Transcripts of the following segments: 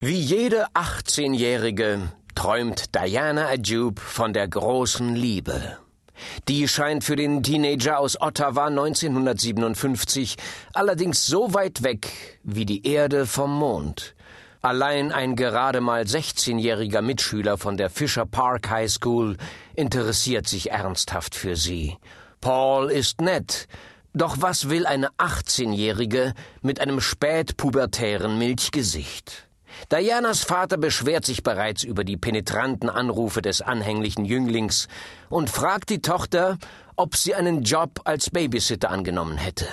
Wie jede 18-Jährige träumt Diana Ajub von der großen Liebe. Die scheint für den Teenager aus Ottawa 1957 allerdings so weit weg wie die Erde vom Mond. Allein ein gerade mal 16-jähriger Mitschüler von der Fisher Park High School interessiert sich ernsthaft für sie. Paul ist nett, doch was will eine 18-jährige mit einem spätpubertären Milchgesicht? Dianas Vater beschwert sich bereits über die penetranten Anrufe des anhänglichen Jünglings und fragt die Tochter, ob sie einen Job als Babysitter angenommen hätte.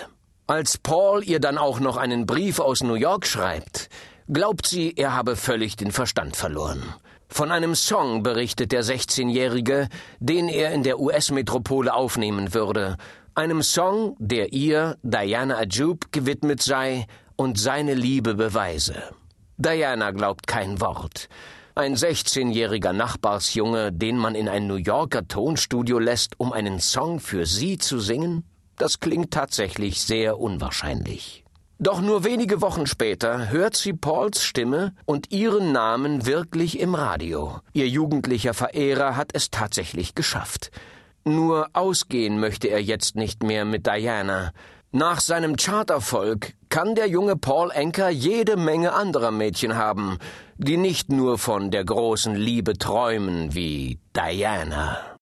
Als Paul ihr dann auch noch einen Brief aus New York schreibt, glaubt sie, er habe völlig den Verstand verloren. Von einem Song berichtet der 16-Jährige, den er in der US-Metropole aufnehmen würde. Einem Song, der ihr, Diana Ajub, gewidmet sei und seine Liebe beweise. Diana glaubt kein Wort. Ein 16-jähriger Nachbarsjunge, den man in ein New Yorker Tonstudio lässt, um einen Song für sie zu singen? Das klingt tatsächlich sehr unwahrscheinlich. Doch nur wenige Wochen später hört sie Pauls Stimme und ihren Namen wirklich im Radio. Ihr jugendlicher Verehrer hat es tatsächlich geschafft. Nur ausgehen möchte er jetzt nicht mehr mit Diana. Nach seinem Charterfolg kann der junge Paul Anker jede Menge anderer Mädchen haben, die nicht nur von der großen Liebe träumen wie Diana.